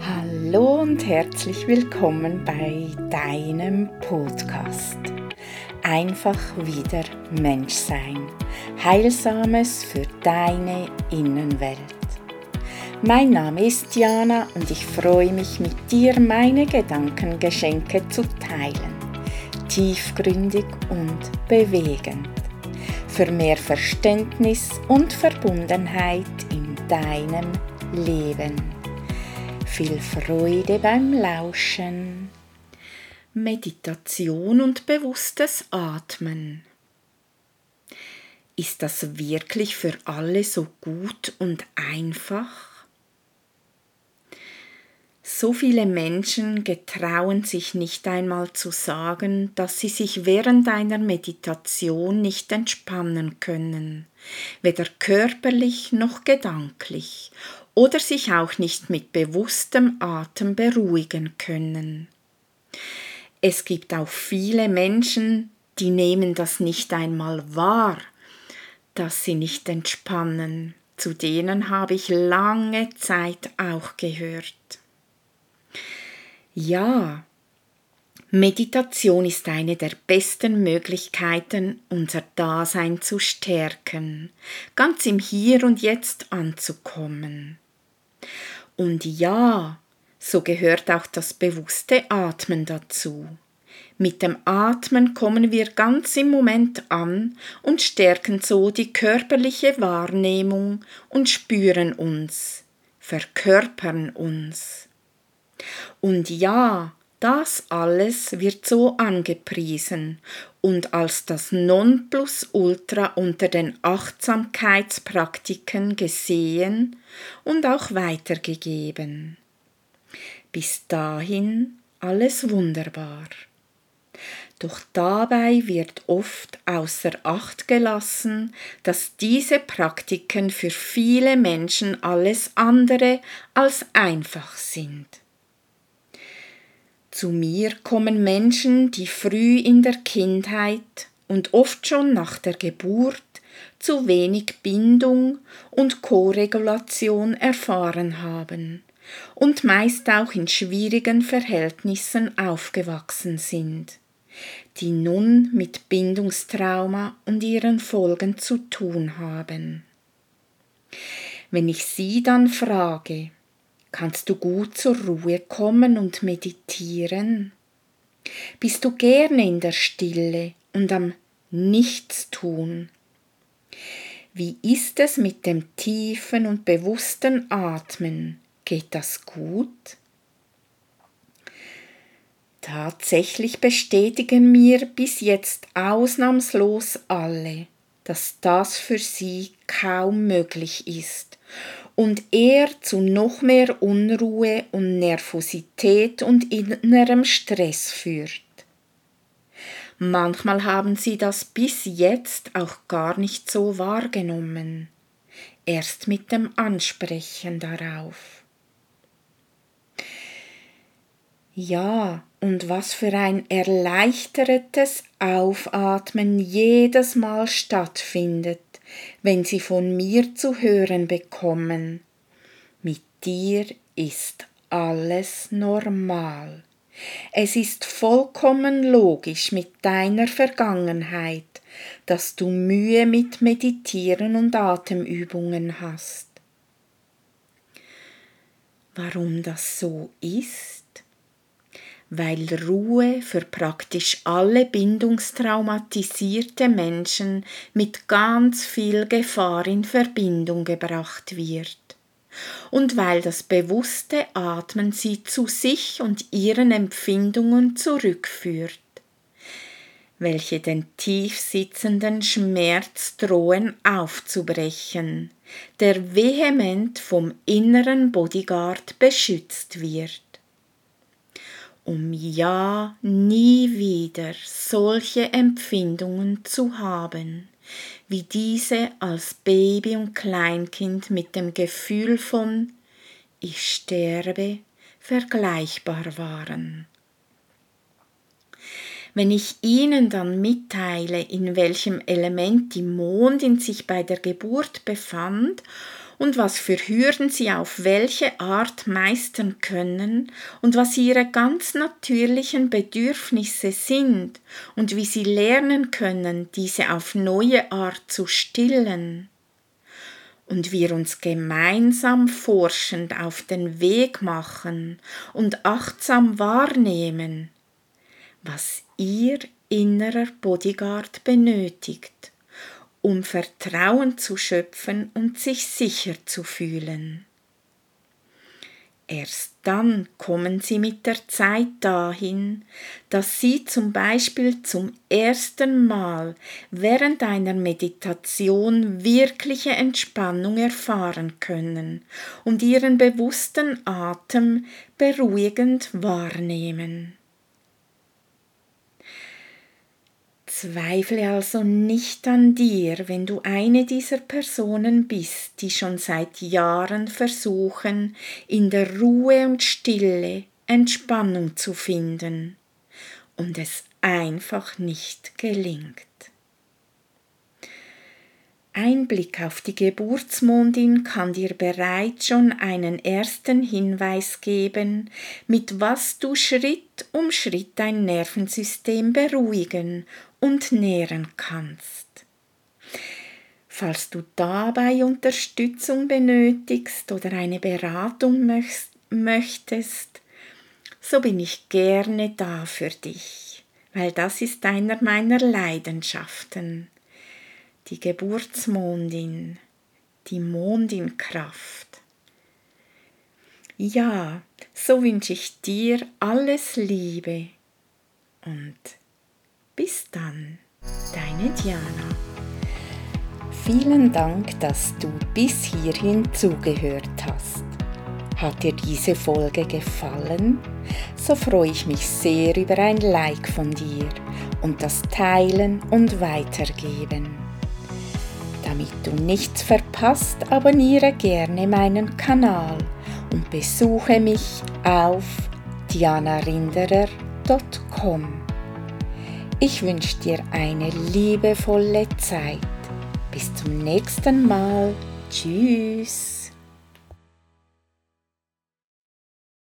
Hallo und herzlich willkommen bei deinem Podcast. Einfach wieder Mensch sein. Heilsames für deine Innenwelt. Mein Name ist Jana und ich freue mich mit dir meine Gedankengeschenke zu teilen. Tiefgründig und bewegend. Für mehr Verständnis und Verbundenheit in deinem Leben. Viel Freude beim Lauschen. Meditation und bewusstes Atmen. Ist das wirklich für alle so gut und einfach? So viele Menschen getrauen sich nicht einmal zu sagen, dass sie sich während einer Meditation nicht entspannen können, weder körperlich noch gedanklich, oder sich auch nicht mit bewusstem Atem beruhigen können. Es gibt auch viele Menschen, die nehmen das nicht einmal wahr, dass sie nicht entspannen. Zu denen habe ich lange Zeit auch gehört. Ja, Meditation ist eine der besten Möglichkeiten, unser Dasein zu stärken, ganz im Hier und Jetzt anzukommen. Und ja, so gehört auch das bewusste Atmen dazu. Mit dem Atmen kommen wir ganz im Moment an und stärken so die körperliche Wahrnehmung und spüren uns, verkörpern uns. Und ja, das alles wird so angepriesen und als das Nonplusultra unter den Achtsamkeitspraktiken gesehen und auch weitergegeben. Bis dahin alles wunderbar. Doch dabei wird oft außer Acht gelassen, dass diese Praktiken für viele Menschen alles andere als einfach sind. Zu mir kommen Menschen, die früh in der Kindheit und oft schon nach der Geburt zu wenig Bindung und Koregulation erfahren haben und meist auch in schwierigen Verhältnissen aufgewachsen sind, die nun mit Bindungstrauma und ihren Folgen zu tun haben. Wenn ich sie dann frage, Kannst du gut zur Ruhe kommen und meditieren? Bist du gerne in der Stille und am Nichtstun? Wie ist es mit dem tiefen und bewussten Atmen? Geht das gut? Tatsächlich bestätigen mir bis jetzt ausnahmslos alle, dass das für sie kaum möglich ist und eher zu noch mehr Unruhe und Nervosität und innerem Stress führt. Manchmal haben sie das bis jetzt auch gar nicht so wahrgenommen, erst mit dem Ansprechen darauf. Ja, und was für ein erleichtertes Aufatmen jedes Mal stattfindet, wenn sie von mir zu hören bekommen, mit dir ist alles normal. Es ist vollkommen logisch mit deiner Vergangenheit, dass du Mühe mit Meditieren und Atemübungen hast. Warum das so ist? Weil Ruhe für praktisch alle bindungstraumatisierte Menschen mit ganz viel Gefahr in Verbindung gebracht wird. Und weil das bewusste Atmen sie zu sich und ihren Empfindungen zurückführt, welche den tief sitzenden Schmerz drohen aufzubrechen, der vehement vom inneren Bodyguard beschützt wird um ja nie wieder solche Empfindungen zu haben, wie diese als Baby und Kleinkind mit dem Gefühl von ich sterbe vergleichbar waren. Wenn ich Ihnen dann mitteile, in welchem Element die Mondin sich bei der Geburt befand und was für Hürden sie auf welche Art meistern können und was ihre ganz natürlichen Bedürfnisse sind und wie sie lernen können, diese auf neue Art zu stillen. Und wir uns gemeinsam forschend auf den Weg machen und achtsam wahrnehmen, was ihr innerer Bodyguard benötigt um Vertrauen zu schöpfen und sich sicher zu fühlen. Erst dann kommen sie mit der Zeit dahin, dass sie zum Beispiel zum ersten Mal während einer Meditation wirkliche Entspannung erfahren können und ihren bewussten Atem beruhigend wahrnehmen. Zweifle also nicht an dir, wenn du eine dieser Personen bist, die schon seit Jahren versuchen, in der Ruhe und Stille Entspannung zu finden und es einfach nicht gelingt. Ein Blick auf die Geburtsmondin kann dir bereits schon einen ersten Hinweis geben, mit was du Schritt um Schritt dein Nervensystem beruhigen und nähren kannst. Falls du dabei Unterstützung benötigst oder eine Beratung möchtest, so bin ich gerne da für dich, weil das ist einer meiner Leidenschaften die Geburtsmondin, die Mondinkraft. Ja, so wünsche ich dir alles Liebe und bis dann, deine Diana. Vielen Dank, dass du bis hierhin zugehört hast. Hat dir diese Folge gefallen? So freue ich mich sehr über ein Like von dir und das Teilen und Weitergeben. Damit du nichts verpasst, abonniere gerne meinen Kanal und besuche mich auf dianarinderer.com. Ich wünsche dir eine liebevolle Zeit. Bis zum nächsten Mal. Tschüss.